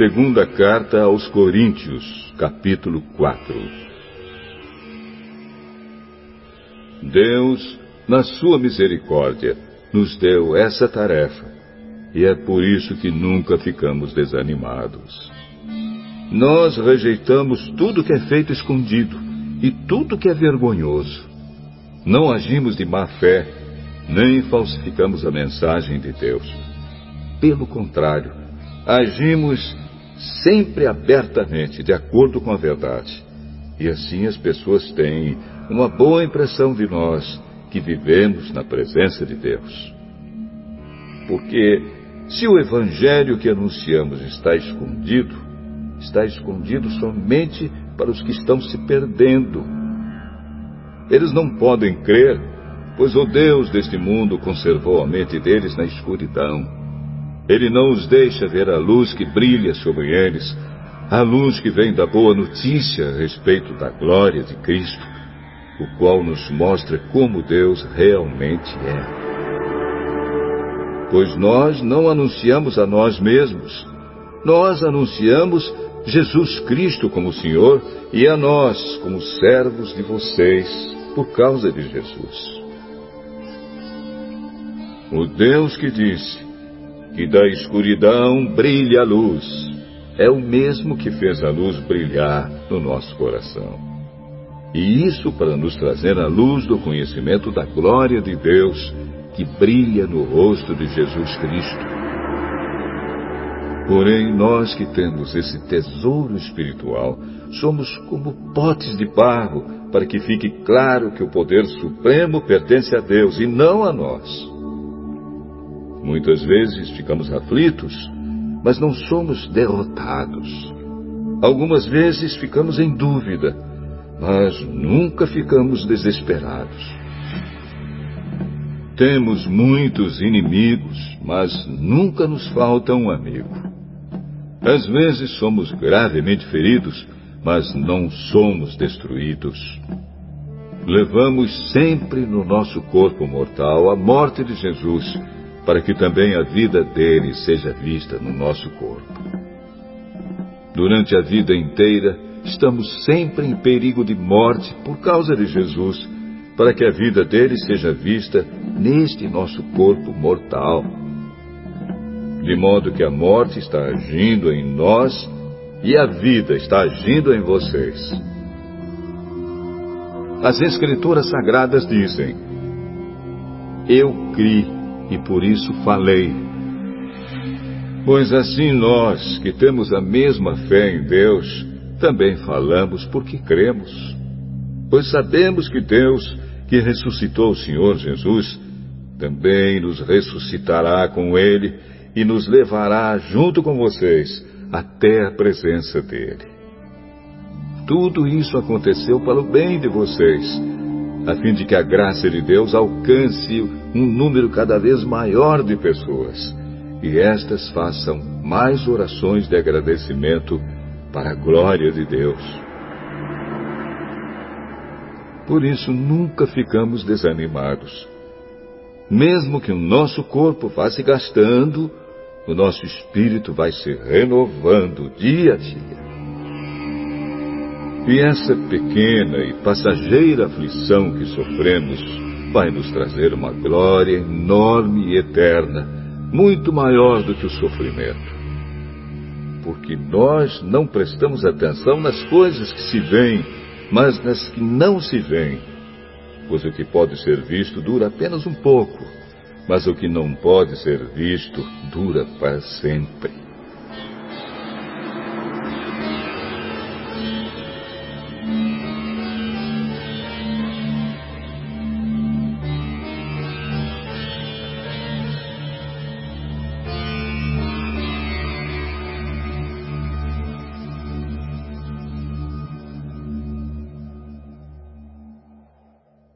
Segunda carta aos Coríntios, capítulo 4. Deus, na sua misericórdia, nos deu essa tarefa, e é por isso que nunca ficamos desanimados. Nós rejeitamos tudo que é feito escondido e tudo que é vergonhoso. Não agimos de má fé, nem falsificamos a mensagem de Deus. Pelo contrário, agimos sempre abertamente, de acordo com a verdade. E assim as pessoas têm uma boa impressão de nós que vivemos na presença de Deus. Porque se o evangelho que anunciamos está escondido, está escondido somente para os que estão se perdendo. Eles não podem crer, pois o Deus deste mundo conservou a mente deles na escuridão. Ele não os deixa ver a luz que brilha sobre eles, a luz que vem da boa notícia a respeito da glória de Cristo, o qual nos mostra como Deus realmente é. Pois nós não anunciamos a nós mesmos, nós anunciamos Jesus Cristo como Senhor e a nós como servos de vocês por causa de Jesus. O Deus que disse: que da escuridão brilha a luz. É o mesmo que fez a luz brilhar no nosso coração. E isso para nos trazer a luz do conhecimento da glória de Deus que brilha no rosto de Jesus Cristo. Porém, nós que temos esse tesouro espiritual, somos como potes de barro, para que fique claro que o poder supremo pertence a Deus e não a nós. Muitas vezes ficamos aflitos, mas não somos derrotados. Algumas vezes ficamos em dúvida, mas nunca ficamos desesperados. Temos muitos inimigos, mas nunca nos falta um amigo. Às vezes somos gravemente feridos, mas não somos destruídos. Levamos sempre no nosso corpo mortal a morte de Jesus para que também a vida dele seja vista no nosso corpo. Durante a vida inteira, estamos sempre em perigo de morte por causa de Jesus, para que a vida dele seja vista neste nosso corpo mortal. De modo que a morte está agindo em nós e a vida está agindo em vocês. As Escrituras Sagradas dizem: Eu criei e por isso falei. Pois assim nós, que temos a mesma fé em Deus, também falamos porque cremos. Pois sabemos que Deus, que ressuscitou o Senhor Jesus, também nos ressuscitará com Ele e nos levará junto com vocês até a presença dEle. Tudo isso aconteceu para o bem de vocês a fim de que a graça de Deus alcance um número cada vez maior de pessoas e estas façam mais orações de agradecimento para a glória de Deus. Por isso nunca ficamos desanimados. Mesmo que o nosso corpo vá se gastando, o nosso espírito vai se renovando dia a dia. E essa pequena e passageira aflição que sofremos vai nos trazer uma glória enorme e eterna, muito maior do que o sofrimento. Porque nós não prestamos atenção nas coisas que se veem, mas nas que não se veem. Pois o que pode ser visto dura apenas um pouco, mas o que não pode ser visto dura para sempre.